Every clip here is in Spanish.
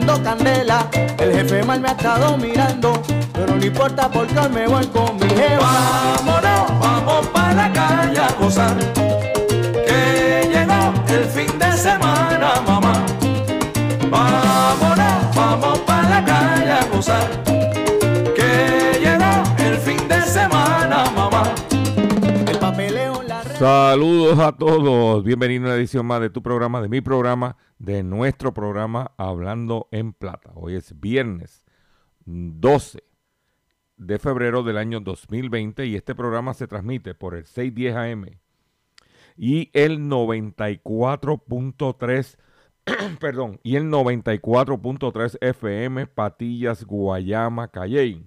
Echando candela. El jefe mal me ha estado mirando, pero no importa porque hoy me voy con mi jeva. Vámonos, vamos para la calle a gozar. Que llegó el fin de semana, mamá. Vámonos, vamos para la calle a gozar. Que llegó el fin de semana, mamá. Saludos a todos, bienvenidos a una edición más de tu programa, de mi programa, de nuestro programa Hablando en Plata. Hoy es viernes 12 de febrero del año 2020 y este programa se transmite por el 610 AM y el 94.3 perdón, y el 94.3 FM Patillas, Guayama, Calley.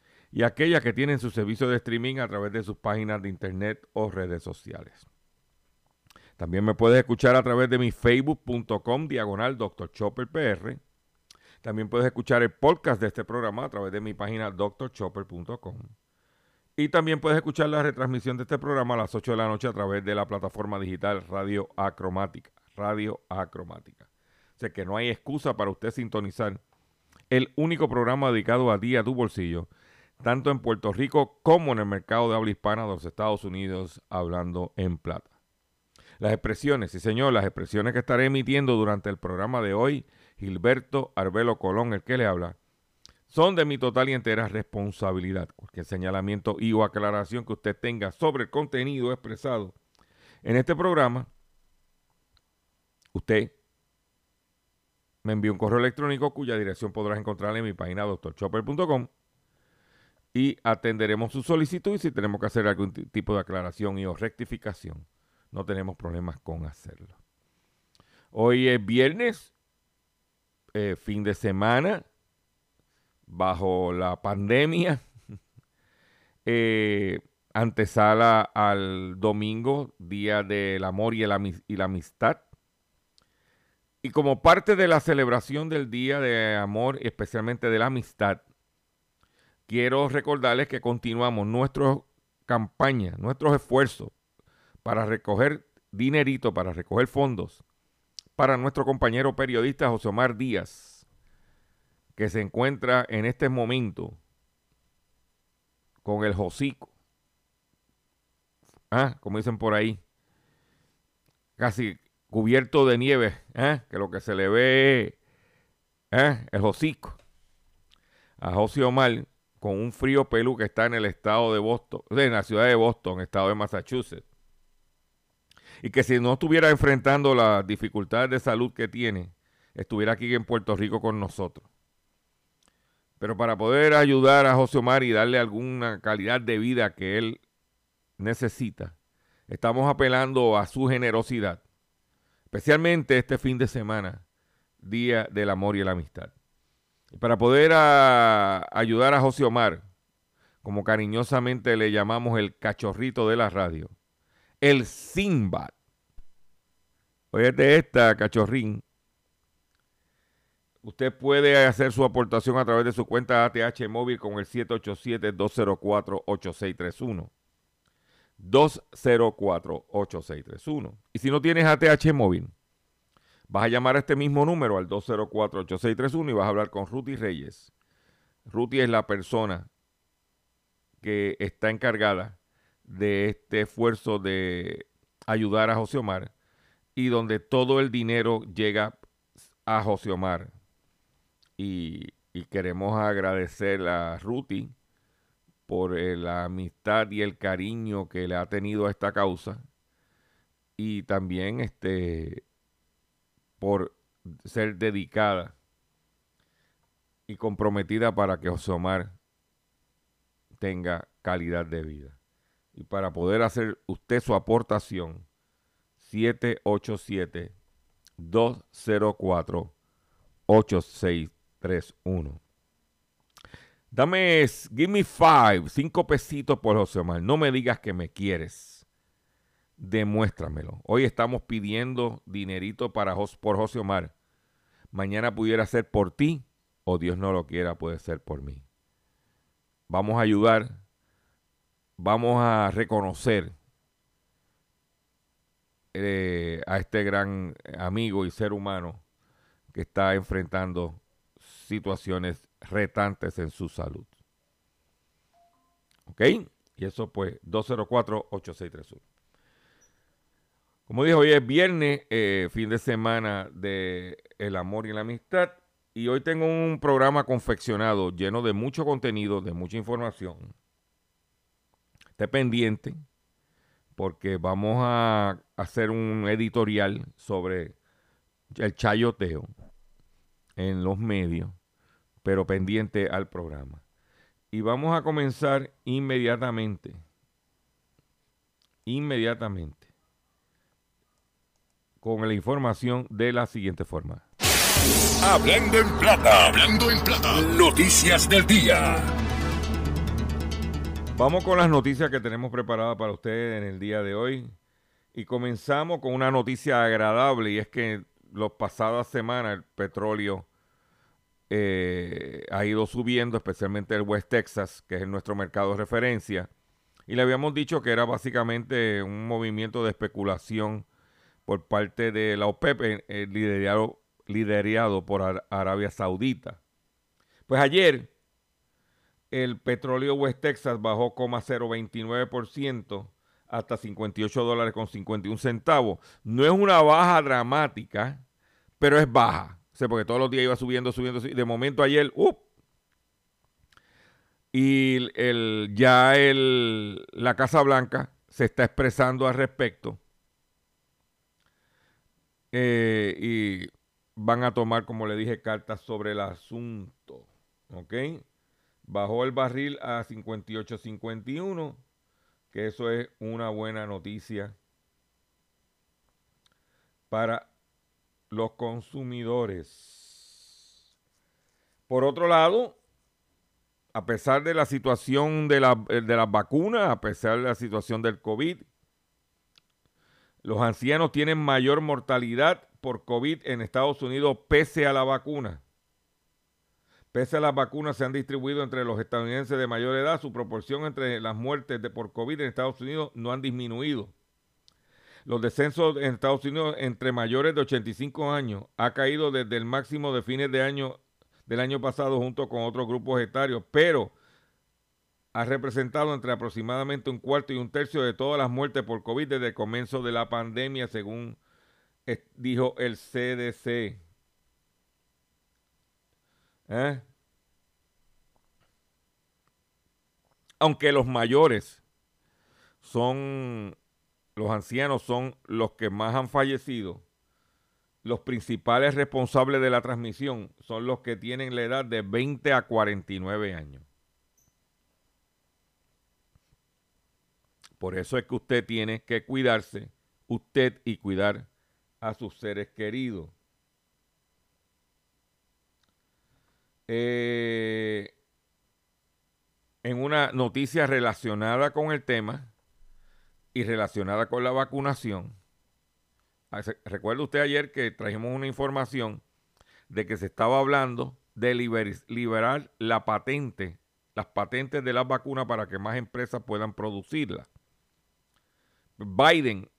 y aquellas que tienen su servicio de streaming a través de sus páginas de internet o redes sociales. También me puedes escuchar a través de mi facebook.com diagonal Dr. Chopper PR. También puedes escuchar el podcast de este programa a través de mi página drchopper.com. Y también puedes escuchar la retransmisión de este programa a las 8 de la noche a través de la plataforma digital Radio Acromática. Radio Acromática. O sea que no hay excusa para usted sintonizar el único programa dedicado a día a tu bolsillo, tanto en Puerto Rico como en el mercado de habla hispana de los Estados Unidos, hablando en plata. Las expresiones, sí señor, las expresiones que estaré emitiendo durante el programa de hoy, Gilberto Arbelo Colón, el que le habla, son de mi total y entera responsabilidad. Cualquier señalamiento y o aclaración que usted tenga sobre el contenido expresado en este programa, usted me envía un correo electrónico cuya dirección podrás encontrar en mi página drchopper.com y atenderemos su solicitud y si tenemos que hacer algún ti- tipo de aclaración y o rectificación, no tenemos problemas con hacerlo. Hoy es viernes, eh, fin de semana, bajo la pandemia, eh, antesala al domingo, Día del Amor y, el y la Amistad. Y como parte de la celebración del Día de Amor, especialmente de la Amistad, quiero recordarles que continuamos nuestra campaña, nuestros esfuerzos para recoger dinerito, para recoger fondos para nuestro compañero periodista José Omar Díaz, que se encuentra en este momento con el hocico. Ah, como dicen por ahí, casi cubierto de nieve, ¿eh? que lo que se le ve ¿eh? el hocico. A José Omar con un frío pelú que está en el estado de Boston, en la ciudad de Boston, estado de Massachusetts. Y que si no estuviera enfrentando las dificultades de salud que tiene, estuviera aquí en Puerto Rico con nosotros. Pero para poder ayudar a José Omar y darle alguna calidad de vida que él necesita, estamos apelando a su generosidad, especialmente este fin de semana, Día del Amor y la Amistad. Para poder a- ayudar a José Omar, como cariñosamente le llamamos el cachorrito de la radio, el Sinbad. Oye, esta, cachorrín. Usted puede hacer su aportación a través de su cuenta ATH móvil con el 787-204-8631. 204-8631. Y si no tienes ATH móvil, vas a llamar a este mismo número al 204-8631 y vas a hablar con Ruti Reyes. Ruti es la persona que está encargada de este esfuerzo de ayudar a José Omar y donde todo el dinero llega a José Omar. Y, queremos agradecer a Ruti por eh, la amistad y el cariño que le ha tenido a esta causa y también este por ser dedicada y comprometida para que José Omar tenga calidad de vida. Y para poder hacer usted su aportación, 787-204-8631. Dame, give me five, cinco pesitos por José Omar. No me digas que me quieres. Demuéstramelo. Hoy estamos pidiendo dinerito para, por José Omar. Mañana pudiera ser por ti o Dios no lo quiera, puede ser por mí. Vamos a ayudar, vamos a reconocer eh, a este gran amigo y ser humano que está enfrentando situaciones retantes en su salud. ¿Ok? Y eso pues 204-8631. Como dije, hoy es viernes, eh, fin de semana de el amor y la amistad. Y hoy tengo un programa confeccionado lleno de mucho contenido, de mucha información. Esté pendiente porque vamos a hacer un editorial sobre el chayoteo en los medios, pero pendiente al programa. Y vamos a comenzar inmediatamente, inmediatamente, con la información de la siguiente forma. Hablando en plata, hablando en plata, noticias del día. Vamos con las noticias que tenemos preparadas para ustedes en el día de hoy. Y comenzamos con una noticia agradable y es que las pasadas semanas el petróleo eh, ha ido subiendo, especialmente el West Texas, que es nuestro mercado de referencia. Y le habíamos dicho que era básicamente un movimiento de especulación por parte de la OPEP, eh, eh, liderado liderado por Arabia Saudita. Pues ayer el petróleo West Texas bajó 0,029% hasta 58 dólares con 51 centavos. No es una baja dramática, pero es baja. O porque todos los días iba subiendo, subiendo, De momento ayer, ¡up! Y ya el, la Casa Blanca se está expresando al respecto. Eh, y van a tomar, como le dije, cartas sobre el asunto. ¿Ok? Bajó el barril a 58.51, que eso es una buena noticia para los consumidores. Por otro lado, a pesar de la situación de, la, de las vacunas, a pesar de la situación del COVID, los ancianos tienen mayor mortalidad por COVID en Estados Unidos pese a la vacuna. Pese a las vacunas se han distribuido entre los estadounidenses de mayor edad, su proporción entre las muertes de por COVID en Estados Unidos no han disminuido. Los descensos en Estados Unidos entre mayores de 85 años ha caído desde el máximo de fines de año del año pasado junto con otros grupos etarios, pero ha representado entre aproximadamente un cuarto y un tercio de todas las muertes por COVID desde el comienzo de la pandemia, según dijo el CDC. ¿Eh? Aunque los mayores son, los ancianos son los que más han fallecido, los principales responsables de la transmisión son los que tienen la edad de 20 a 49 años. Por eso es que usted tiene que cuidarse, usted y cuidar a sus seres queridos. Eh, en una noticia relacionada con el tema y relacionada con la vacunación, recuerda usted ayer que trajimos una información de que se estaba hablando de liberar la patente, las patentes de las vacunas para que más empresas puedan producirlas. Biden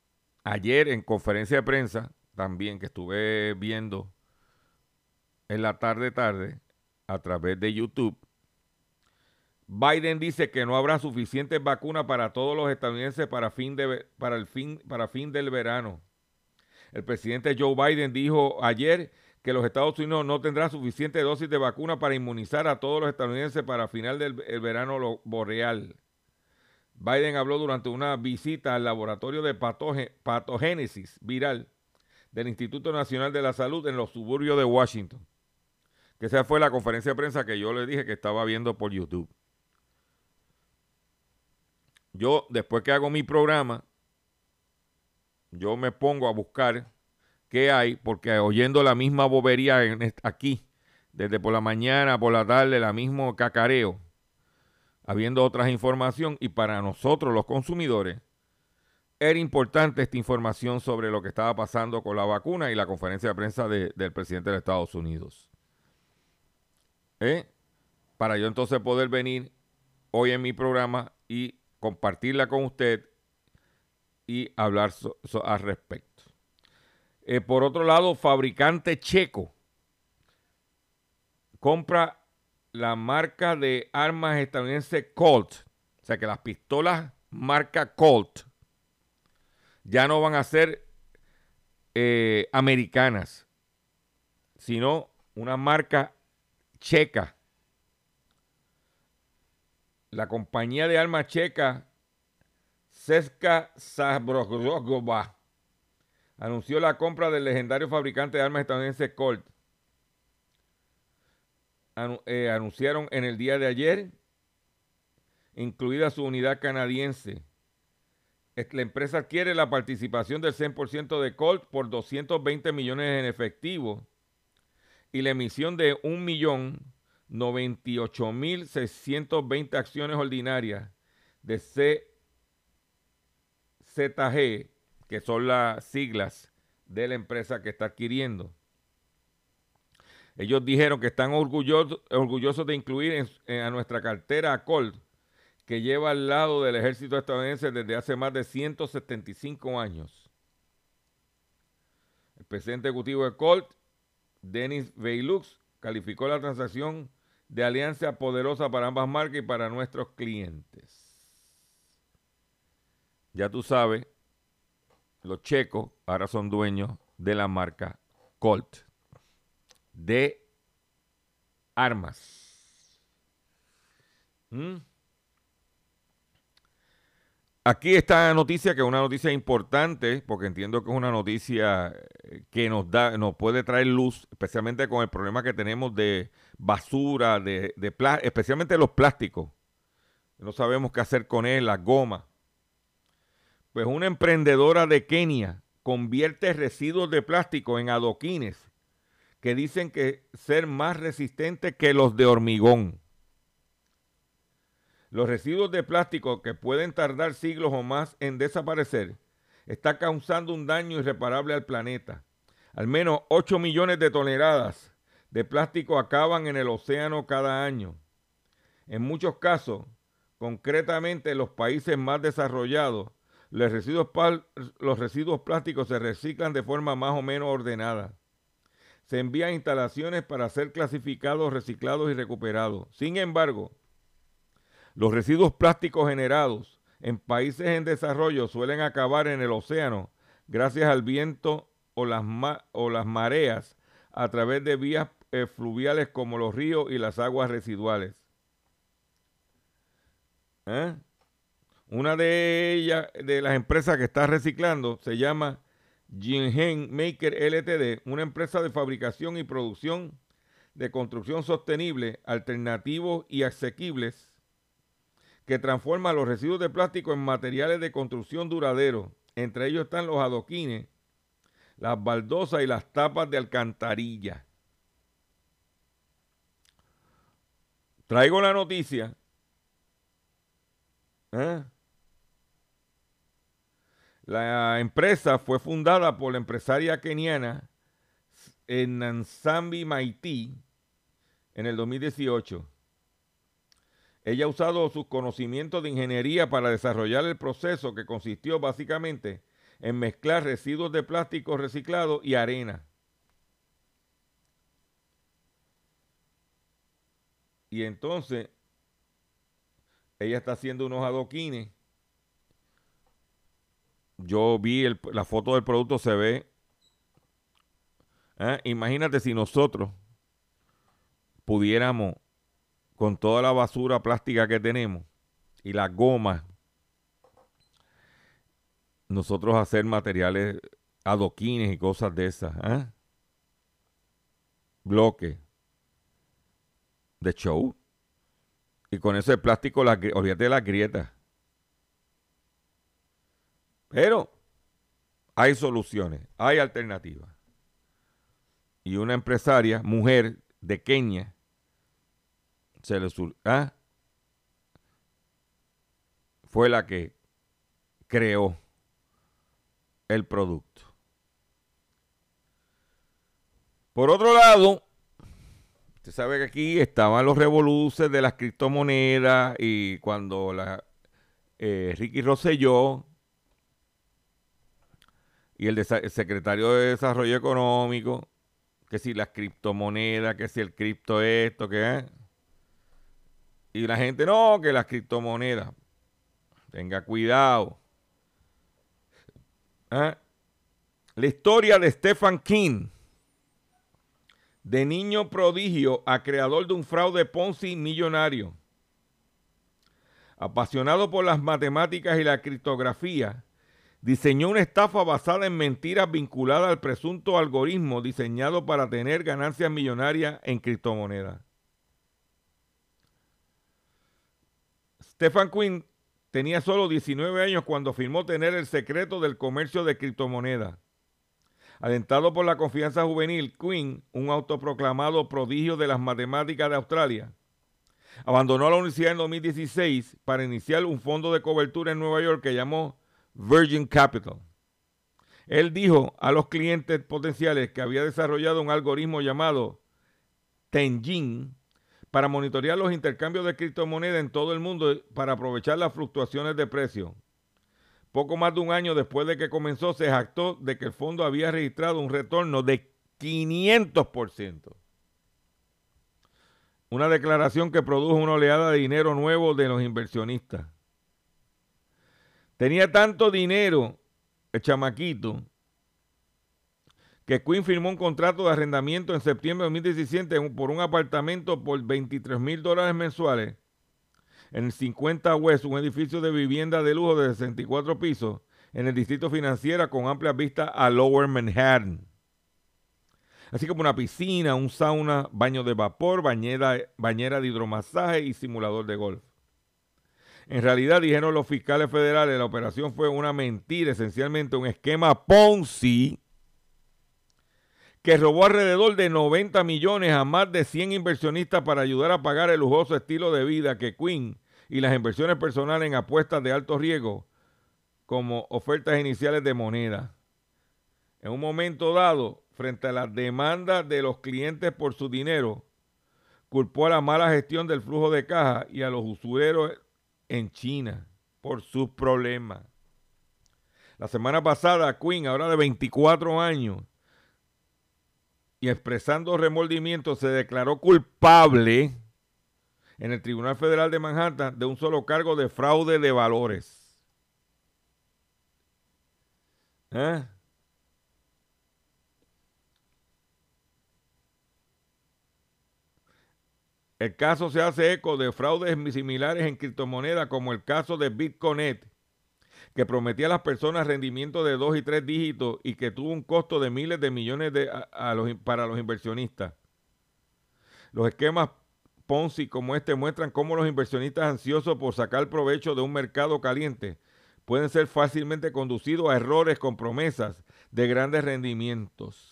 ayer en conferencia de prensa, también que estuve viendo en la tarde tarde a través de YouTube, Biden dice que no habrá suficientes vacunas para todos los estadounidenses para, fin de, para, el fin, para fin del verano. El presidente Joe Biden dijo ayer que los Estados Unidos no tendrán suficiente dosis de vacuna para inmunizar a todos los estadounidenses para final del verano boreal. Biden habló durante una visita al laboratorio de patogénesis viral del Instituto Nacional de la Salud en los suburbios de Washington. Que esa fue la conferencia de prensa que yo le dije que estaba viendo por YouTube. Yo, después que hago mi programa, yo me pongo a buscar qué hay, porque oyendo la misma bobería aquí, desde por la mañana, por la tarde, la mismo cacareo, habiendo otras información, y para nosotros los consumidores, era importante esta información sobre lo que estaba pasando con la vacuna y la conferencia de prensa del presidente de Estados Unidos. ¿Eh? Para yo entonces poder venir hoy en mi programa y compartirla con usted y hablar al respecto. Eh, por otro lado, fabricante checo compra la marca de armas estadounidense Colt. O sea que las pistolas marca Colt ya no van a ser eh, americanas, sino una marca checa. La compañía de armas checa Seska Zabrogova anunció la compra del legendario fabricante de armas estadounidense Colt. Eh, anunciaron en el día de ayer, incluida su unidad canadiense. La empresa adquiere la participación del 100% de Colt por 220 millones en efectivo y la emisión de 1.098.620 acciones ordinarias de CZG que son las siglas de la empresa que está adquiriendo. Ellos dijeron que están orgullosos, de incluir a nuestra cartera a Colt, que lleva al lado del ejército estadounidense desde hace más de 175 años. El presidente ejecutivo de Colt, Dennis Veilux, calificó la transacción de alianza poderosa para ambas marcas y para nuestros clientes. Ya tú sabes los checos ahora son dueños de la marca Colt de armas. ¿Mm? Aquí está la noticia, que es una noticia importante, porque entiendo que es una noticia eh, que nos da, nos puede traer luz, especialmente con el problema que tenemos de basura, de, de especialmente los plásticos. No sabemos qué hacer con él, las gomas. Pues una emprendedora de Kenia convierte residuos de plástico en adoquines que dicen que ser más resistentes que los de hormigón. Los residuos de plástico que pueden tardar siglos o más en desaparecer está causando un daño irreparable al planeta. Al menos 8 millones de toneladas de plástico acaban en el océano cada año. En muchos casos, concretamente en los países más desarrollados, los residuos, los residuos plásticos se reciclan de forma más o menos ordenada. Se envían a instalaciones para ser clasificados, reciclados y recuperados. Sin embargo, los residuos plásticos generados en países en desarrollo suelen acabar en el océano gracias al viento o las, o las mareas a través de vías eh, fluviales como los ríos y las aguas residuales. ¿Eh? Una de ellas, de las empresas que está reciclando, se llama Jinhen Maker LTD, una empresa de fabricación y producción de construcción sostenible, alternativos y asequibles, que transforma los residuos de plástico en materiales de construcción duradero. Entre ellos están los adoquines, las baldosas y las tapas de alcantarilla. Traigo la noticia. ¿eh? La empresa fue fundada por la empresaria keniana Nansambi Maiti en el 2018. Ella ha usado sus conocimientos de ingeniería para desarrollar el proceso que consistió básicamente en mezclar residuos de plástico reciclado y arena. Y entonces ella está haciendo unos adoquines. Yo vi el- la foto del producto, se ve. ¿eh? Imagínate si nosotros pudiéramos, con toda la basura plástica que tenemos y las gomas, nosotros hacer materiales, adoquines y cosas de esas. ¿eh? Bloques de show. Y con ese plástico, la, olvídate las grietas. Pero hay soluciones, hay alternativas. Y una empresaria, mujer de Kenia, se le ¿ah? fue la que creó el producto. Por otro lado, usted sabe que aquí estaban los revoluces de las criptomonedas y cuando la, eh, Ricky Rosselló y el, secretario de Desarrollo Económico, que si las criptomonedas, que si el cripto esto, que es. Y la gente, no, que las criptomonedas. Tenga cuidado. ¿Ah? La historia de Stephen King, de niño prodigio a creador de un fraude Ponzi millonario. Apasionado por las matemáticas y la criptografía, diseñó una estafa basada en mentiras vinculadas al presunto algoritmo diseñado para tener ganancias millonarias en criptomonedas. Stephen Quinn tenía solo 19 años cuando firmó tener el secreto del comercio de criptomonedas. Alentado por la confianza juvenil, Quinn, un autoproclamado prodigio de las matemáticas de Australia, abandonó la universidad en 2016 para iniciar un fondo de cobertura en Nueva York que llamó Virgin Capital. Él dijo a los clientes potenciales que había desarrollado un algoritmo llamado Tenjin para monitorear los intercambios de criptomonedas en todo el mundo para aprovechar las fluctuaciones de precio. Poco más de un año después de que comenzó, se jactó de que el fondo había registrado un retorno de 500%. Una declaración que produjo una oleada de dinero nuevo de los inversionistas. Tenía tanto dinero el chamaquito que Quinn firmó un contrato de arrendamiento en septiembre de 2017 un- por un apartamento por 23 mil dólares mensuales en el 50 West, un edificio de vivienda de lujo de 64 pisos en el distrito financiero con amplias vistas a Lower Manhattan. Así como una piscina, un sauna, baño de vapor, bañera, bañera de hidromasaje y simulador de golf. En realidad, dijeron los fiscales federales, la operación fue una mentira, esencialmente un esquema Ponzi que robó alrededor de 90 millones a más de 100 inversionistas para ayudar a pagar el lujoso estilo de vida que Quinn y las inversiones personales en apuestas de alto riesgo como ofertas iniciales de moneda. En un momento dado, frente a las demandas de los clientes por su dinero, culpó a la mala gestión del flujo de caja y a los usureros en China por sus problemas. La semana pasada, Quinn, ahora de 24 años, y expresando remordimiento, se declaró culpable en el Tribunal Federal de Manhattan de un solo cargo de fraude de valores. ¿Eh? El caso se hace eco de fraudes similares en criptomonedas como el caso de Bitconet, que prometía a las personas rendimientos de dos y tres dígitos y que tuvo un costo de miles de millones de, para los inversionistas. Los esquemas Ponzi como este muestran cómo los inversionistas ansiosos por sacar provecho de un mercado caliente pueden ser fácilmente conducidos a errores con promesas de grandes rendimientos.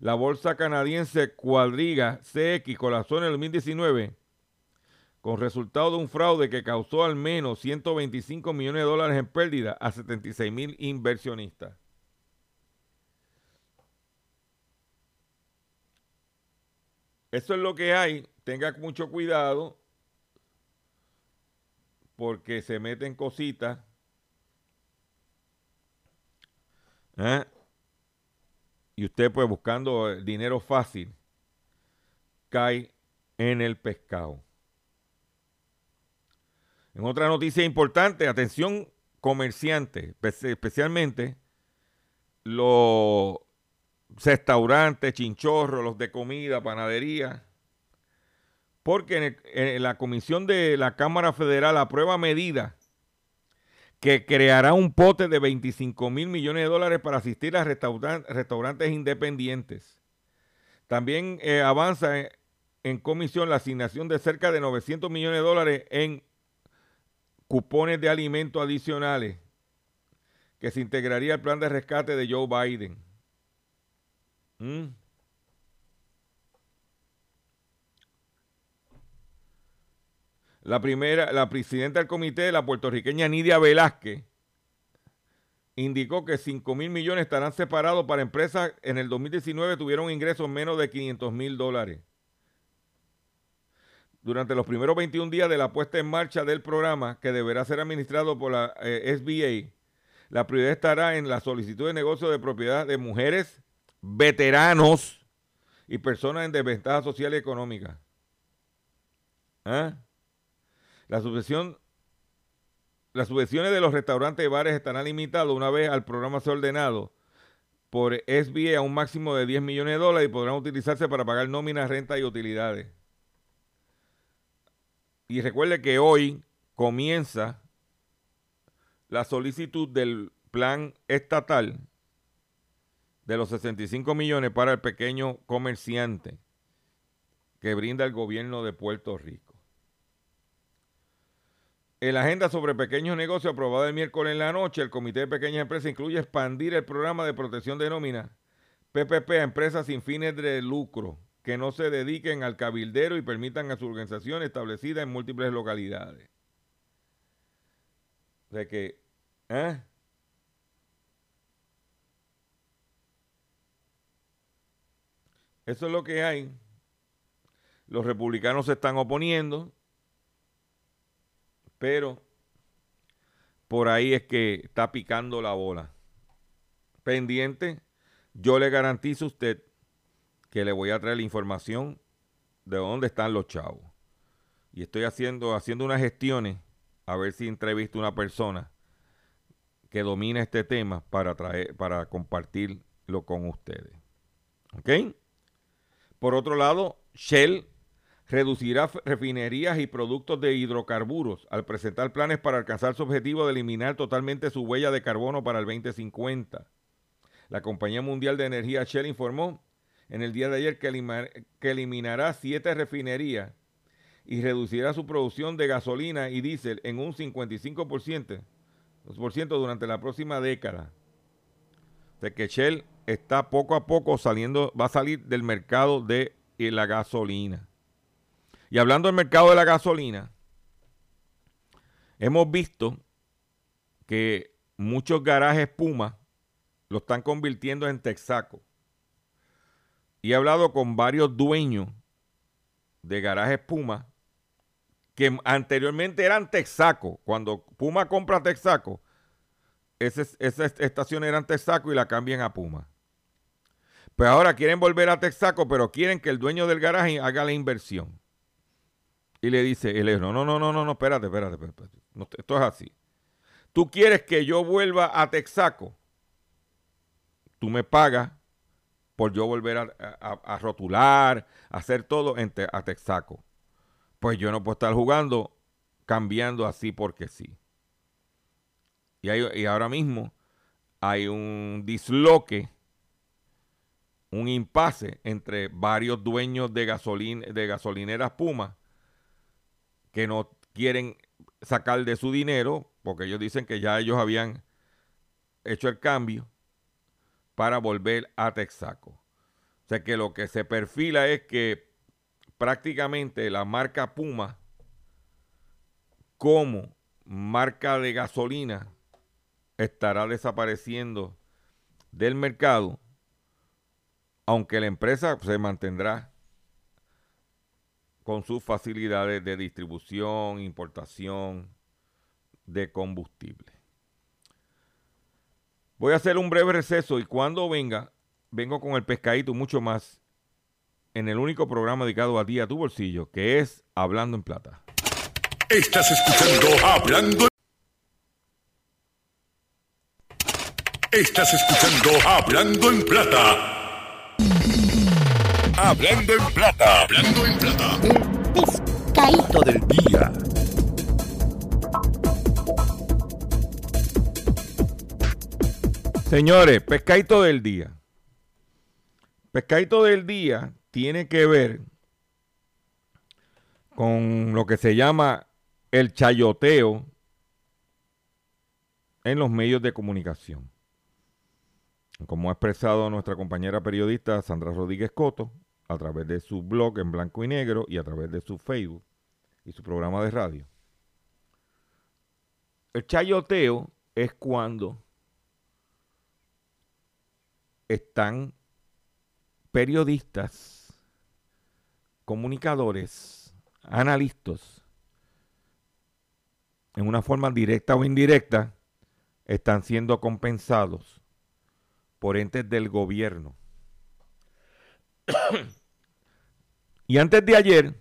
La bolsa canadiense Cuadriga CX colapsó en el 2019 con resultado de un fraude que causó al menos 125 millones de dólares en pérdida a 76 mil inversionistas. Eso es lo que hay. Tenga mucho cuidado porque se meten cositas. ¿eh? Y usted pues buscando dinero fácil cae en el pescado. En otra noticia importante, atención comerciantes, especialmente los restaurantes, chinchorros, los de comida, panadería, porque en, la comisión de la Cámara Federal aprueba medidas que creará un pote de 25 mil millones de dólares para asistir a restaurantes independientes. También eh, avanza en, comisión la asignación de cerca de 900 millones de dólares en cupones de alimentos adicionales que se integraría al plan de rescate de Joe Biden. ¿Mm? La primera, la presidenta del comité, la puertorriqueña Nidia Velázquez, indicó que 5 mil millones estarán separados para empresas en el 2019 tuvieron ingresos menos de 500 mil dólares. Durante los primeros 21 días de la puesta en marcha del programa, que deberá ser administrado por la eh, SBA, la prioridad estará en la solicitud de negocio de propiedad de mujeres, veteranos y personas en desventaja social y económica. ¿Ah? La subvención las subvenciones de los restaurantes y bares estarán limitadas una vez al programa sea ordenado por SBA a un máximo de 10 millones de dólares y podrán utilizarse para pagar nóminas, renta y utilidades. Y recuerde que hoy comienza la solicitud del plan estatal de los 65 millones para el pequeño comerciante que brinda el gobierno de Puerto Rico. En la agenda sobre pequeños negocios aprobada el miércoles en la noche, el Comité de Pequeñas Empresas incluye expandir el programa de protección de nómina PPP a empresas sin fines de lucro que no se dediquen al cabildero y permitan a su organización establecida en múltiples localidades. De que, ¿eh? Eso es lo que hay. Los republicanos se están oponiendo. Pero por ahí es que está picando la bola. Pendiente, yo le garantizo a usted que le voy a traer la información de dónde están los chavos. Y estoy haciendo, haciendo unas gestiones a ver si entrevisto a una persona que domina este tema para, traer, para compartirlo con ustedes. ¿Ok? Por otro lado, Shell reducirá refinerías y productos de hidrocarburos al presentar planes para alcanzar su objetivo de eliminar totalmente su huella de carbono para el 2050. La Compañía Mundial de Energía Shell informó en el día de ayer que, eliminará siete refinerías y reducirá su producción de gasolina y diésel en un 55% durante la próxima década. De que Shell está poco a poco saliendo, va a salir del mercado de la gasolina. Y hablando del mercado de la gasolina, hemos visto que muchos garajes Puma lo están convirtiendo en Texaco. Y he hablado con varios dueños de garajes Puma que anteriormente eran Texaco. Cuando Puma compra Texaco, esas, estaciones eran Texaco y la cambian a Puma. Pues ahora quieren volver a Texaco, pero quieren que el dueño del garaje haga la inversión. Y le dice, él no, no, no, no, no, no, espérate, espérate, espérate. esto es así. Tú quieres que yo vuelva a Texaco. Tú me pagas por yo volver a, rotular, a hacer todo en a Texaco. Pues yo no puedo estar jugando, cambiando así porque sí. Y, y ahora mismo hay un disloque, un impasse entre varios dueños de, gasolina, de gasolineras Puma que no quieren sacar de su dinero, porque ellos dicen que ya ellos habían hecho el cambio para volver a Texaco. O sea que lo que se perfila es que prácticamente la marca Puma como marca de gasolina estará desapareciendo del mercado, aunque la empresa se mantendrá con sus facilidades de distribución, importación de combustible. Voy a hacer un breve receso y cuando venga, vengo con el pescadito mucho más en el único programa dedicado a ti, a tu bolsillo, que es Hablando en Plata. Estás escuchando Hablando. Estás escuchando Hablando en Plata. Hablando en Plata. Hablando en Plata. pescadito del Día. Señores, pescadito del día. Pescadito del día tiene que ver con lo que se llama el chayoteo en los medios de comunicación. Como ha expresado nuestra compañera periodista Sandra Rodríguez Coto a través de su blog en blanco y negro y a través de su Facebook y su programa de radio. El chayoteo es cuando están periodistas, comunicadores, analistas, en una forma directa o indirecta, están siendo compensados por entes del gobierno. y antes de ayer,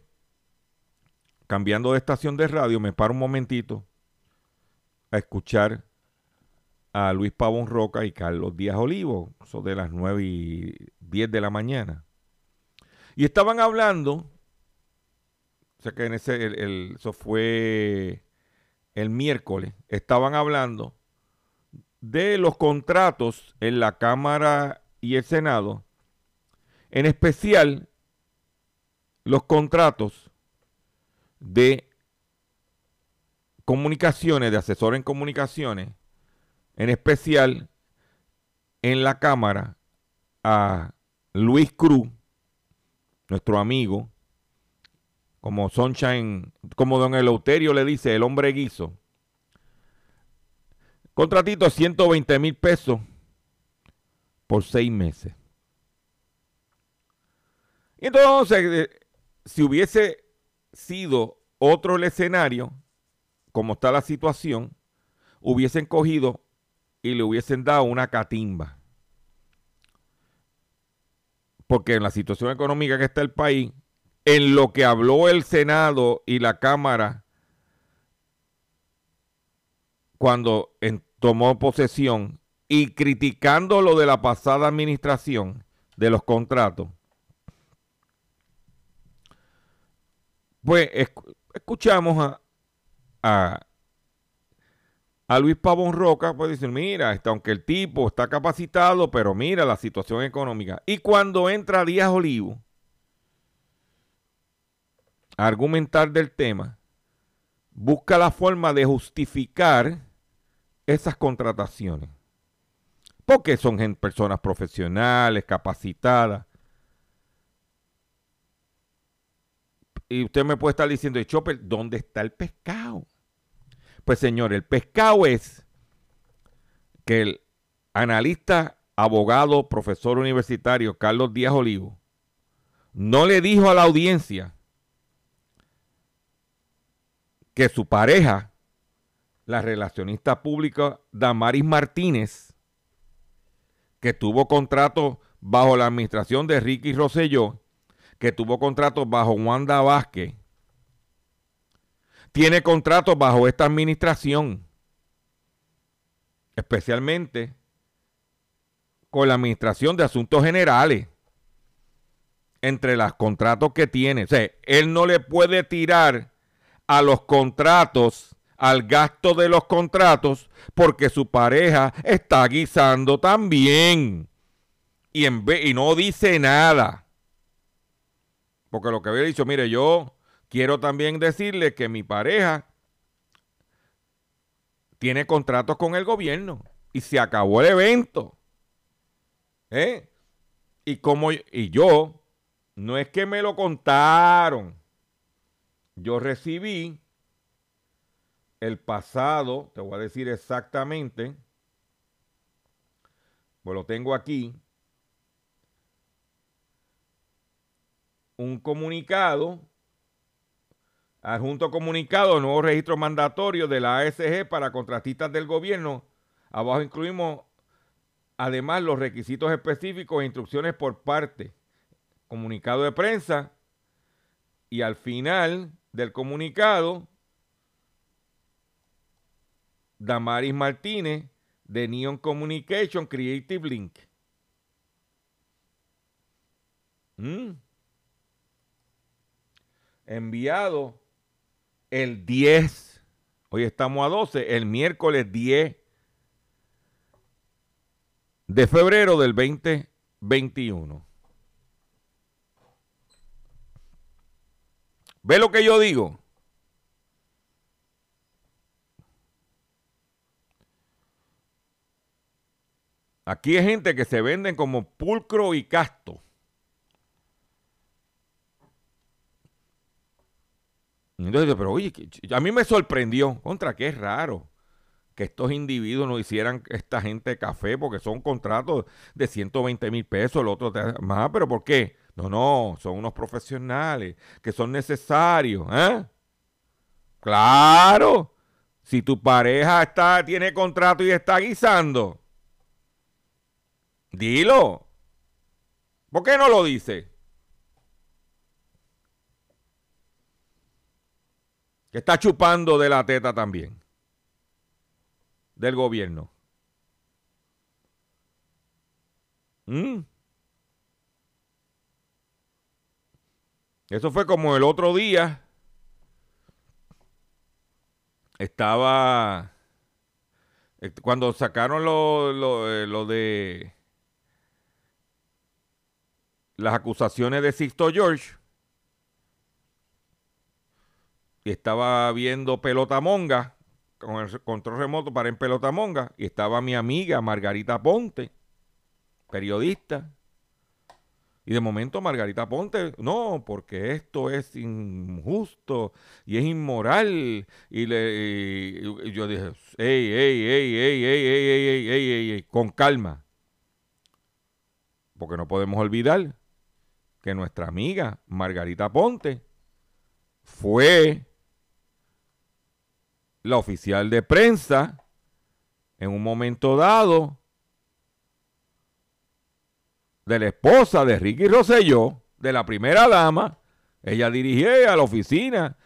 cambiando de estación de radio, me paro un momentito a escuchar a Luis Pavón Roca y Carlos Díaz Olivo, son de las 9 y 10 de la mañana. Y estaban hablando, o sea que en ese, eso fue el miércoles, estaban hablando de los contratos en la Cámara y el Senado, en especial los contratos de comunicaciones, de asesor en comunicaciones, en especial en la Cámara a Luis Cruz, nuestro amigo, como Sunshine, como don Eleuterio le dice, el hombre guiso. Contratito de 120 mil pesos por seis meses. Y entonces, eh, si hubiese sido otro el escenario, como está la situación, hubiesen cogido y le hubiesen dado una catimba. Porque en la situación económica que está el país, en lo que habló el Senado y la Cámara cuando tomó posesión y criticando lo de la pasada administración de los contratos, pues escu- escuchamos a, a, a Luis Pavón Roca, pues dicen, mira, este, aunque el tipo está capacitado, pero mira la situación económica. Y cuando entra Díaz Olivo a argumentar del tema, busca la forma de justificar esas contrataciones. Porque son personas profesionales, capacitadas. Y usted me puede estar diciendo, Chopper, ¿dónde está el pescado? Pues señor, el pescado es que el analista, abogado, profesor universitario Carlos Díaz Olivo no le dijo a la audiencia que su pareja, la relacionista pública Damaris Martínez, que tuvo contrato bajo la administración de Ricky Rosselló, que tuvo contrato bajo Wanda Vázquez, tiene contratos bajo esta administración, especialmente con la Administración de Asuntos Generales, entre los contratos que tiene. O él no le puede tirar a los contratos, al gasto de los contratos, porque su pareja está guisando también. Y, en y no dice nada. Porque lo que había dicho, mire, yo quiero también decirle que mi pareja tiene contratos con el gobierno y se acabó el evento. ¿Eh? Y como y yo no es que me lo contaron. Yo recibí el pasado, te voy a decir exactamente, pues lo tengo aquí, un comunicado, adjunto comunicado, nuevo registro mandatorio de la ASG para contratistas del gobierno. Abajo incluimos además los requisitos específicos e instrucciones por parte, comunicado de prensa y al final del comunicado Damaris Martínez de Neon Communication Creative Link. Mm. Enviado el 10. Hoy estamos a 12. El miércoles 10 de febrero del 2021. ¿Ve lo que yo digo? Aquí hay gente que se venden como pulcro y casto. Entonces, pero oye, a mí me sorprendió, contra qué raro que estos individuos no hicieran esta gente café porque son contratos de 120 mil pesos, el otro más, pero ¿por qué? No, no, son unos profesionales que son necesarios. ¿eh? Claro, si tu pareja está, tiene contrato y está guisando, Dilo. ¿Por qué no lo dice? Está chupando de la teta también. Del gobierno. ¿Mm? Eso fue como el otro día. Estaba. Eh, cuando sacaron lo, lo, eh, lo de las acusaciones de Sixto George y estaba viendo Pelota Monga con el control remoto para en Pelota Monga y estaba mi amiga Margarita Ponte, periodista. Y de momento Margarita Ponte, no, porque esto es injusto y es inmoral. Y, le, yo dije, ey, ey, ey, ey, ey, ey, ey, ey, ey, ey, con calma. Porque no podemos olvidar que nuestra amiga Margarita Ponte fue la oficial de prensa en un momento dado de la esposa de Ricky Rosselló, de la primera dama. Ella dirigía a la oficina.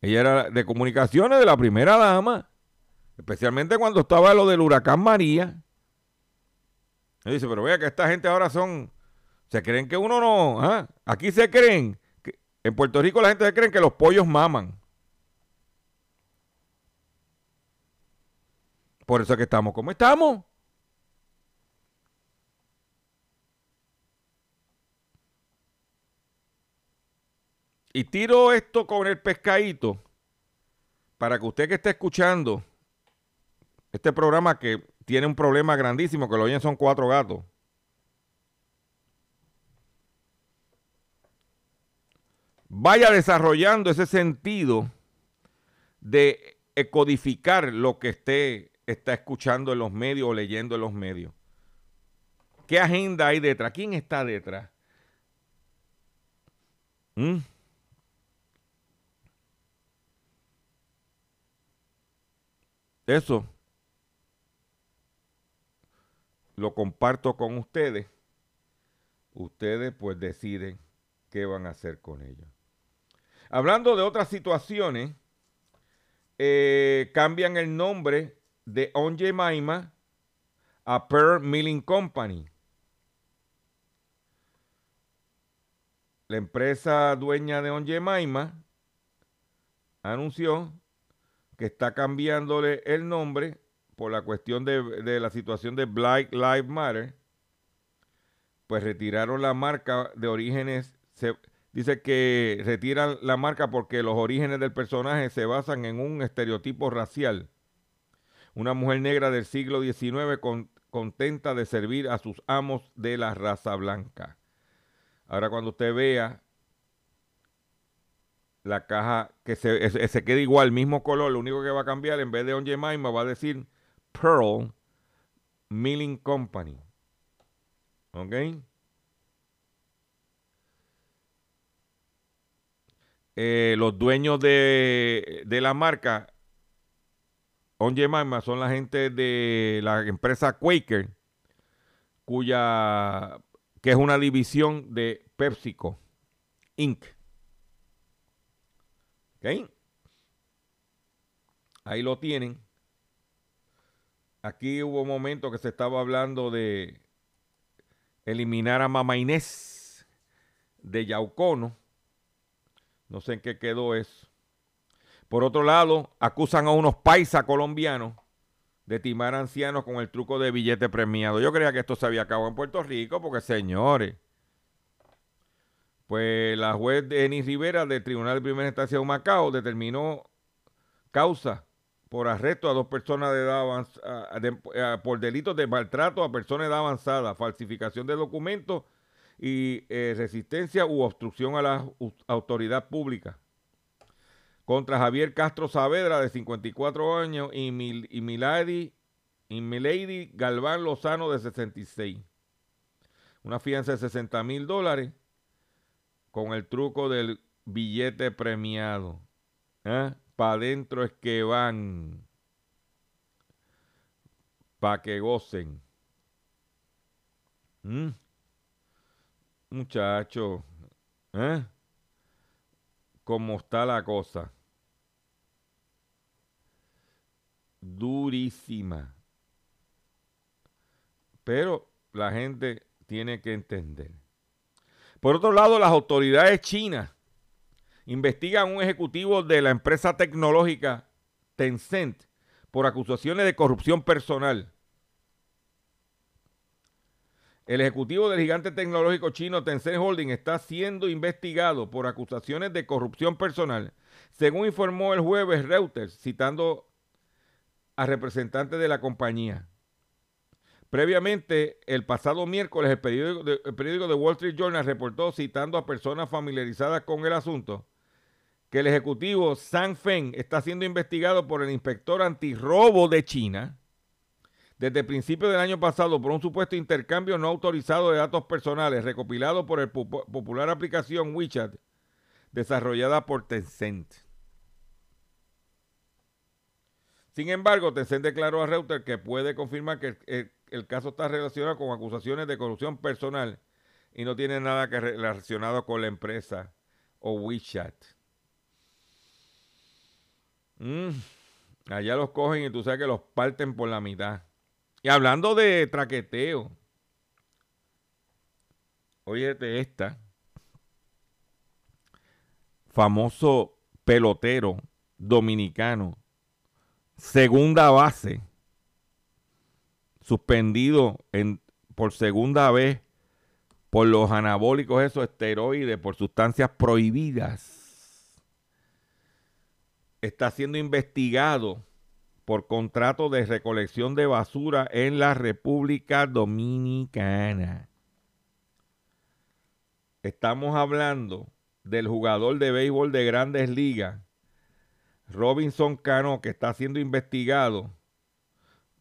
Ella era de comunicaciones de la primera dama. Especialmente cuando estaba lo del huracán María. Él dice, pero vea que esta gente ahora son se creen que uno no. ¿ah? Aquí se creen. Que, en Puerto Rico la gente se cree que los pollos maman. Por eso es que estamos como estamos. Y tiro esto con el pescadito para que usted que esté escuchando este programa que tiene un problema grandísimo, que lo oyen son cuatro gatos. vaya desarrollando ese sentido de codificar lo que esté está escuchando en los medios o leyendo en los medios. ¿Qué agenda hay detrás? ¿Quién está detrás? ¿Mm? Eso lo comparto con ustedes. Ustedes pues deciden qué van a hacer con ello. Hablando de otras situaciones, eh, cambian el nombre de Onje Maima a Pearl Milling Company. La empresa dueña de Onje Maima anunció que está cambiándole el nombre por la cuestión de, de la situación de Black Lives Matter. Pues retiraron la marca de orígenes dice que retiran la marca porque los orígenes del personaje se basan en un estereotipo racial. Una mujer negra del siglo XIX contenta de servir a sus amos de la raza blanca. Ahora cuando usted vea la caja que se, se queda igual, mismo color, lo único que va a cambiar en vez de On Jemima va a decir Pearl Milling Company. ¿Ok? Eh, los dueños de, la marca On son la gente de la empresa Quaker, cuya que es una división de PepsiCo Inc. Ahí lo tienen. aquí hubo un momento que se estaba hablando de eliminar a Mama Inés de Yaucono. No sé en qué quedó eso. Por otro lado, acusan a unos paisas colombianos de timar ancianos con el truco de billete premiado. Yo creía que esto se había acabado en Puerto Rico, porque señores, pues la juez Denis Rivera del Tribunal de Primera Instancia de Macao determinó causa por arresto a dos personas de edad avanzada, por delitos de maltrato a personas de edad avanzada, falsificación de documentos y eh, resistencia u obstrucción a la autoridad pública. Contra Javier Castro Saavedra, de 54 años, y, y, Milady, y Milady Galván Lozano, de 66. Una fianza de 60 mil dólares con el truco del billete premiado. ¿Eh? Para adentro es que van. Para que gocen. ¿Mm? Muchacho. ¿Eh? ¿Cómo está la cosa? Durísima. Pero la gente tiene que entender. Por otro lado, las autoridades chinas investigan a un ejecutivo de la empresa tecnológica Tencent por acusaciones de corrupción personal. El ejecutivo del gigante tecnológico chino Tencent Holding está siendo investigado por acusaciones de corrupción personal, según informó el jueves Reuters, citando a representantes de la compañía. Previamente, el pasado miércoles, el periódico, de, periódico, Wall Street Journal reportó, citando a personas familiarizadas con el asunto, que el ejecutivo Sang Feng está siendo investigado por el inspector antirrobo de China desde principios del año pasado por un supuesto intercambio no autorizado de datos personales recopilado por el popular aplicación WeChat desarrollada por Tencent. Sin embargo, Tencent declaró a Reuters que puede confirmar que el, caso está relacionado con acusaciones de corrupción personal y no tiene nada que relacionado con la empresa o WeChat. Mm, allá los cogen y tú sabes que los parten por la mitad. Y hablando de traqueteo, óyete esta, famoso pelotero dominicano, segunda base, suspendido en, por segunda vez por los anabólicos, esos esteroides, por sustancias prohibidas. Está siendo investigado por contrato de recolección de basura en la República Dominicana. Estamos hablando del jugador de béisbol de grandes ligas, Robinson Cano, que está siendo investigado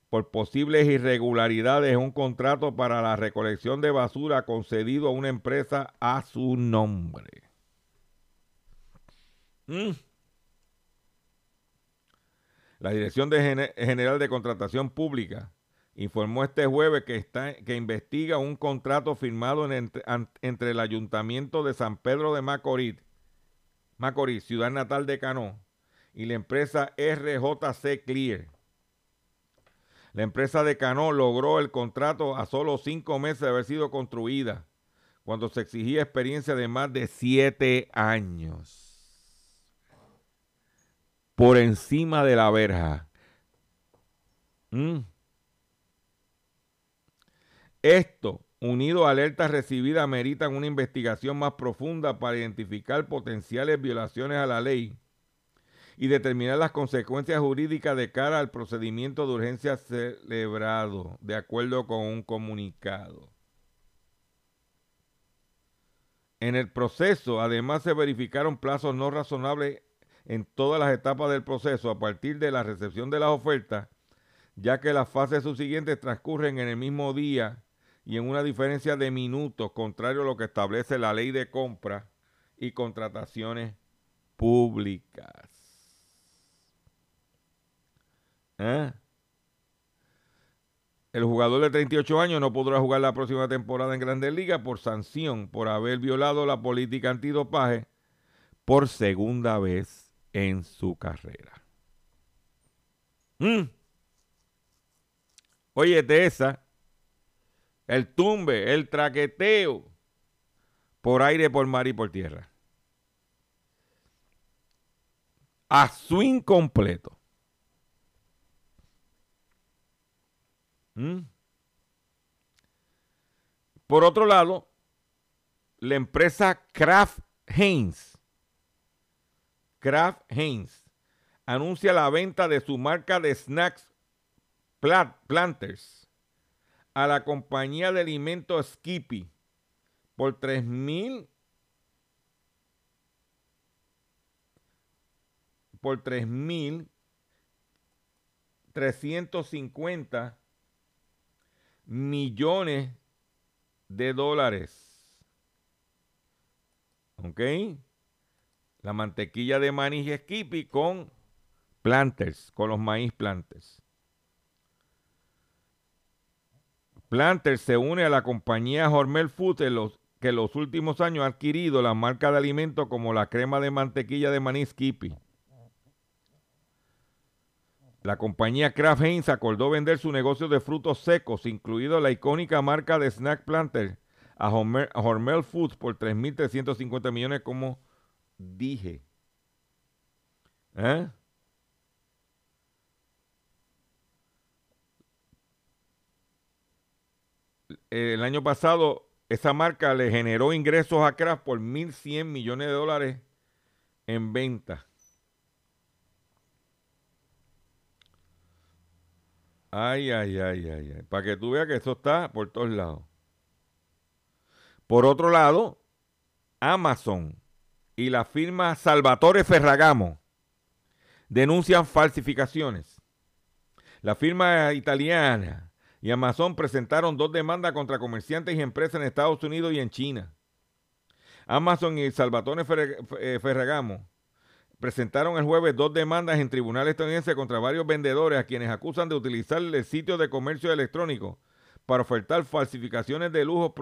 por posibles irregularidades en un contrato para la recolección de basura concedido a una empresa a su nombre. Mm. La Dirección General de Contratación Pública informó este jueves que, está, que investiga un contrato firmado entre, el Ayuntamiento de San Pedro de Macorís, Macorís, ciudad natal de Cano, y la empresa RJC Clear la empresa de Cano logró el contrato a solo cinco meses de haber sido construida, cuando se exigía experiencia de más de siete años. Por encima de la verja. Mm. Esto, unido a alertas recibidas, ameritan una investigación más profunda para identificar potenciales violaciones a la ley y determinar las consecuencias jurídicas de cara al procedimiento de urgencia celebrado, de acuerdo con un comunicado. En el proceso, además, se verificaron plazos no razonables en todas las etapas del proceso a partir de la recepción de las ofertas, ya que las fases subsiguientes transcurren en el mismo día y en una diferencia de minutos, contrario a lo que establece la ley de compra y contrataciones públicas. ¿Eh? El jugador de 38 años no podrá jugar la próxima temporada en Grandes Ligas por sanción por haber violado la política antidopaje por segunda vez en su carrera. Mm. Oye, de el tumbe, el traqueteo, por aire, por mar y por tierra. A swing completo. ¿Mm? Por otro lado, la empresa Kraft Heinz, Kraft Heinz, anuncia la venta de su marca de snacks Planters a la compañía de alimentos Skippy por 3 mil por 3 mil 350 millones de dólares. ¿Ok? La mantequilla de maíz Skippy con planters, con los maíz planters. Planters se une a la compañía Hormel Foods que en los últimos años ha adquirido la marca de alimentos como la crema de mantequilla de maní Skippy. La compañía Kraft Heinz acordó vender su negocio de frutos secos, incluido la icónica marca de Snack Planter, a Hormel, Foods por 3.350 millones, como dije. ¿Eh? El año pasado, esa marca le generó ingresos a Kraft por 1.100 millones de dólares en venta. Ay, ay, ay, ay, ay. Para que tú veas que eso está por todos lados. Por otro lado, Amazon y la firma Salvatore Ferragamo denuncian falsificaciones. La firma italiana y Amazon presentaron dos demandas contra comerciantes y empresas en Estados Unidos y en China. Amazon y Salvatore eh, Ferragamo presentaron el jueves dos demandas en tribunal estadounidense contra varios vendedores a quienes acusan de utilizar el sitio de comercio electrónico para ofertar falsificaciones de, lujo,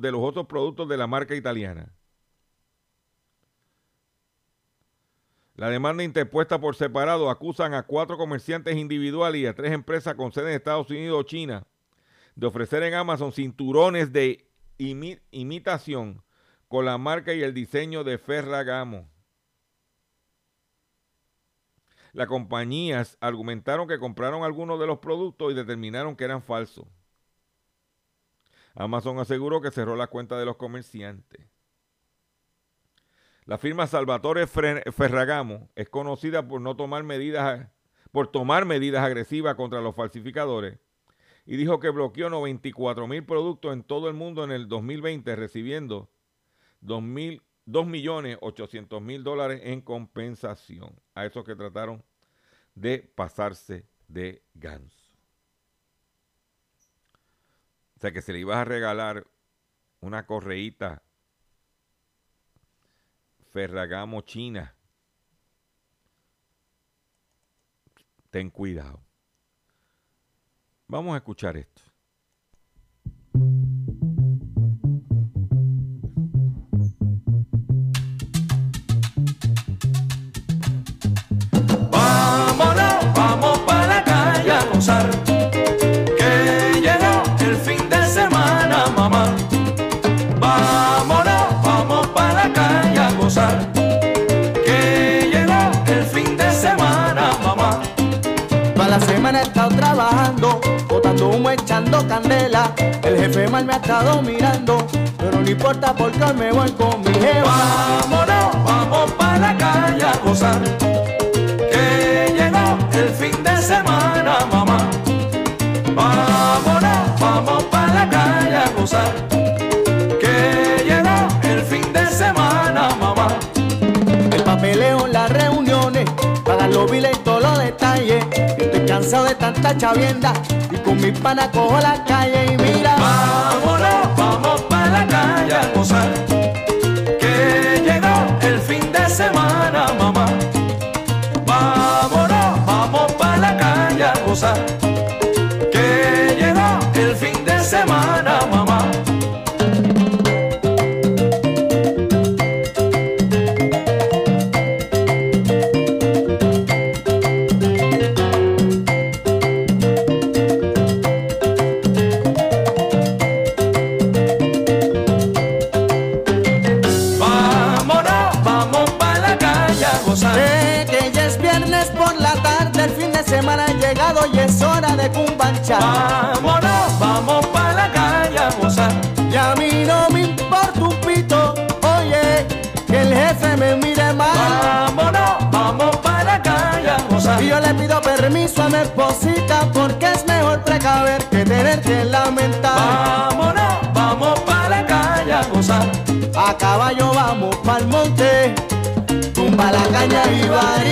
de lujosos productos de la marca italiana. La demanda interpuesta por separado acusan a cuatro comerciantes individuales y a tres empresas con sede en Estados Unidos o China de ofrecer en Amazon cinturones de imitación con la marca y el diseño de Ferragamo. Las compañías argumentaron que compraron algunos de los productos y determinaron que eran falsos. Amazon aseguró que cerró la cuenta de los comerciantes. La firma Salvatore Ferragamo es conocida por no tomar medidas por tomar medidas agresivas contra los falsificadores y dijo que bloqueó 94 mil productos en todo el mundo en el 2020, recibiendo 2.000 2.800.000 dólares en compensación a esos que trataron de pasarse de ganso. O sea que se le iba a regalar una correíta Ferragamo China. Ten cuidado. Vamos a escuchar esto. Que llegó el fin de semana, mamá. Vámonos, vamos para la calle a gozar. Que llegó el fin de semana, mamá. Toda la semana he estado trabajando, botando humo, echando candela. El jefe mal me ha estado mirando, pero no importa porque hoy me voy con mi jefa. Vámonos, vamos para la calle a gozar. Que llegó el fin de semana, gozar. Que llegó el fin de semana, mamá. El papeleo, las reuniones, pagar los biles y todos los detalles. Estoy cansado de tanta chavienda y con mis panas cojo la calle y mira. Vámonos, vamos para la calle a gozar. Que llegó el fin de semana, mamá. Cumbancha. Vámonos, vamos para la calle a gozar. Y a mí no me importa un pito, oye, que el jefe me mire mal. Vámonos, vamos para la calle a gozar. Y yo le pido permiso a mi esposita porque es mejor precaver que tener que lamentar. Vámonos, vamos para la calle a gozar. A caballo vamos pa'l monte, tumba la caña y barito,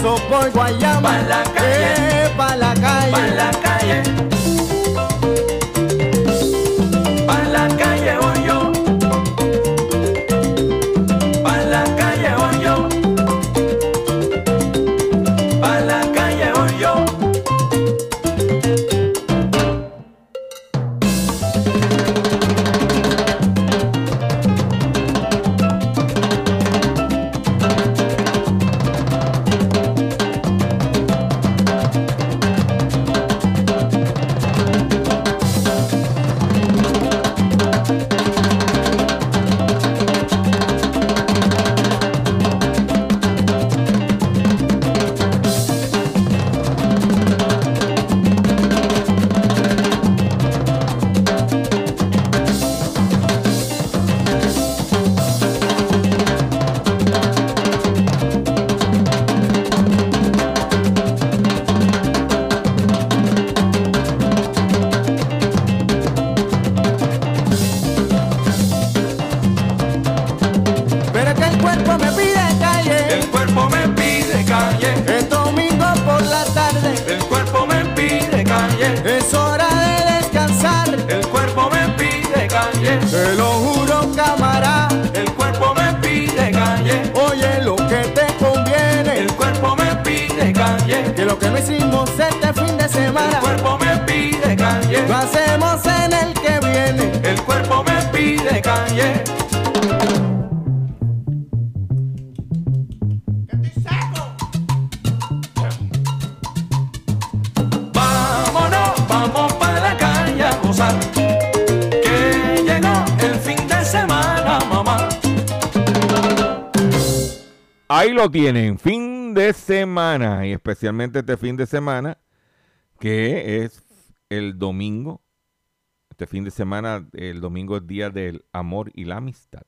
paso por Guayama, Pa' la calle. eh, pa' la calle. pa' la calle. Tienen, fin de semana, y especialmente este fin de semana, que es el domingo. Este fin de semana, el domingo es día del amor y la amistad.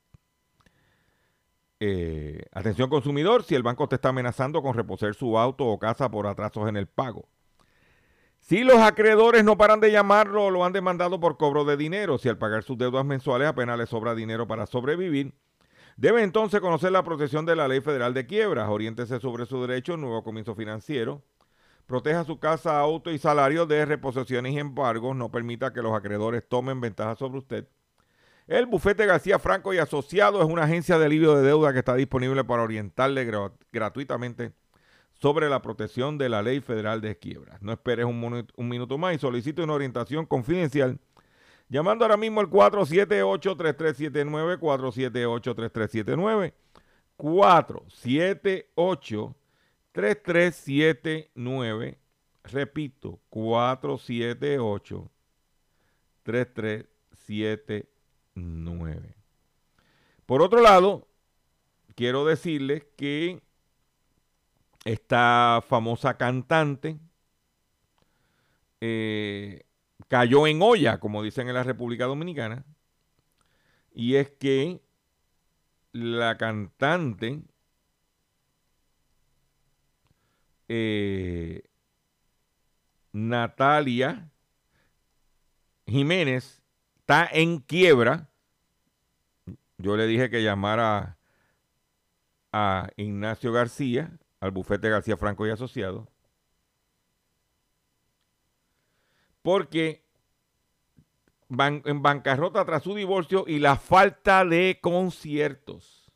Eh, atención consumidor, si el banco te está amenazando con reposer su auto o casa por atrasos en el pago. Si los acreedores no paran de llamarlo o lo han demandado por cobro de dinero, si al pagar sus deudas mensuales apenas le sobra dinero para sobrevivir, Debe entonces conocer la protección de la Ley Federal de Quiebras, oriéntese sobre su derecho, nuevo comienzo financiero, proteja su casa, auto y salario de reposiciones y embargos, no permita que los acreedores tomen ventaja sobre usted. El bufete García Franco y Asociados es una agencia de alivio de deuda que está disponible para orientarle gra- gratuitamente sobre la protección de la Ley Federal de Quiebras. No esperes un, un minuto más y solicite una orientación confidencial Llamando ahora mismo al 478-3379, 478-3379, 478-3379, repito, 478-3379. Por otro lado, quiero decirles que esta famosa cantante eh, cayó en olla, como dicen en la República Dominicana, y es que la cantante eh, Natalia Jiménez está en quiebra. Yo le dije que llamara a Ignacio García, al bufete García Franco y Asociados, porque van en bancarrota tras su divorcio y la falta de conciertos.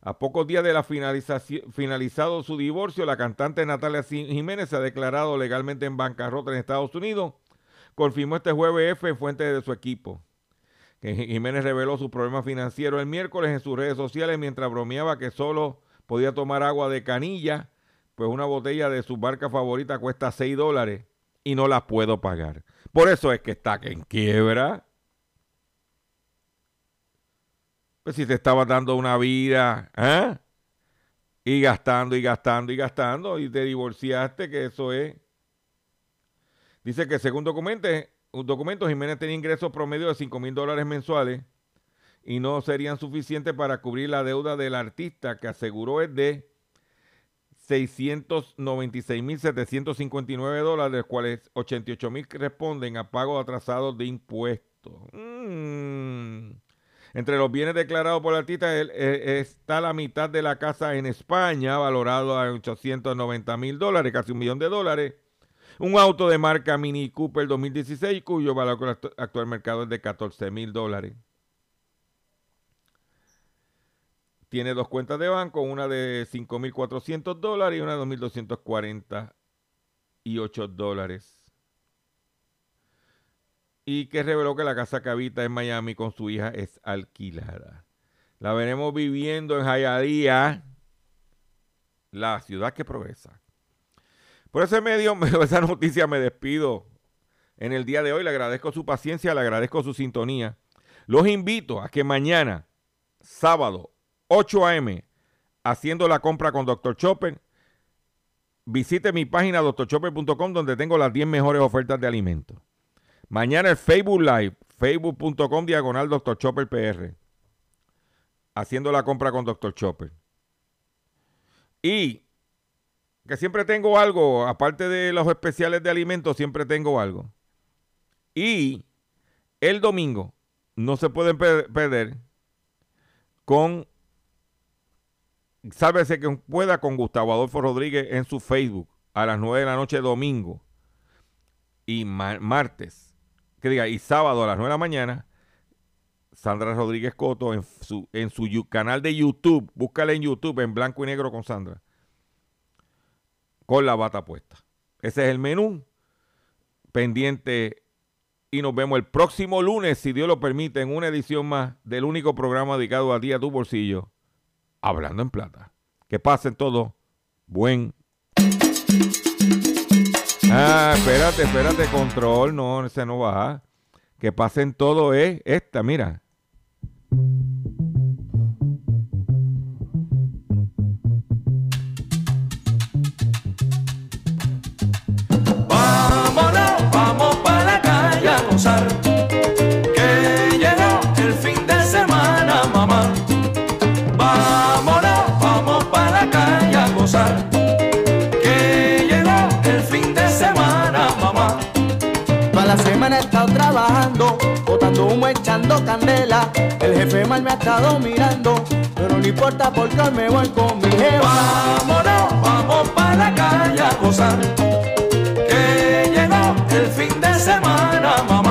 A pocos días de la finalización, finalizado su divorcio, la cantante Natalia Jiménez se ha declarado legalmente en bancarrota en Estados Unidos. Confirmó este jueves F en fuente de su equipo. Jiménez reveló sus problemas financieros el miércoles en sus redes sociales mientras bromeaba que solo podía tomar agua de canilla, pues una botella de su barca favorita cuesta 6 dólares y no la puedo pagar. Por eso es que está en quiebra. Pues si te estabas dando una vida, ¿eh? Y gastando y gastando y gastando y te divorciaste, que eso es. Dice que según documentos, documento Jiménez tenía ingresos promedio de 5 mil dólares mensuales y no serían suficientes para cubrir la deuda del artista que aseguró es de 696.759 dólares, de los cuales 88.000 responden a pagos atrasados de impuestos. Mm. Entre los bienes declarados por el artista está la mitad de la casa en España, valorado a 890 mil dólares, casi un millón de dólares. Un auto de marca Mini Cooper 2016, cuyo valor actual mercado es de 14 mil dólares. Tiene dos cuentas de banco, una de 5.400 dólares y una de 2.248 dólares y que reveló que la casa que habita en Miami con su hija es alquilada. La veremos viviendo en Hialeah, la ciudad que progresa. Por ese medio, esa noticia me despido en el día de hoy. Le agradezco su paciencia, le agradezco su sintonía. Los invito a que mañana, sábado, 8 a.m., haciendo la compra con Dr. Chopper, visite mi página drchopper.com donde tengo las 10 mejores ofertas de alimentos. Mañana el Facebook Live, facebook.com diagonal Dr. Chopper PR. Haciendo la compra con Dr. Chopper. Y que siempre tengo algo, aparte de los especiales de alimentos, siempre tengo algo. Y el domingo no se pueden perder con Sálvese que pueda con Gustavo Adolfo Rodríguez en su Facebook a las 9 de la noche domingo y martes. Que diga, y sábado a las 9 de la mañana, Sandra Rodríguez Coto en su, en su canal de YouTube, búscale en YouTube en blanco y negro con Sandra, con la bata puesta. Ese es el menú pendiente y nos vemos el próximo lunes, si Dios lo permite, en una edición más del único programa dedicado a ti, a tu bolsillo, Hablando en Plata. Que pasen todos. Buen Ah, espérate, espérate, control. No, ese no va. Que pasen todo es esta, mira. echando humo, echando candela. El jefe mal me ha estado mirando, pero no importa porque hoy me voy con mi jeva. Vámonos, vamos para la calle a gozar, que llegó el fin de semana, mamá.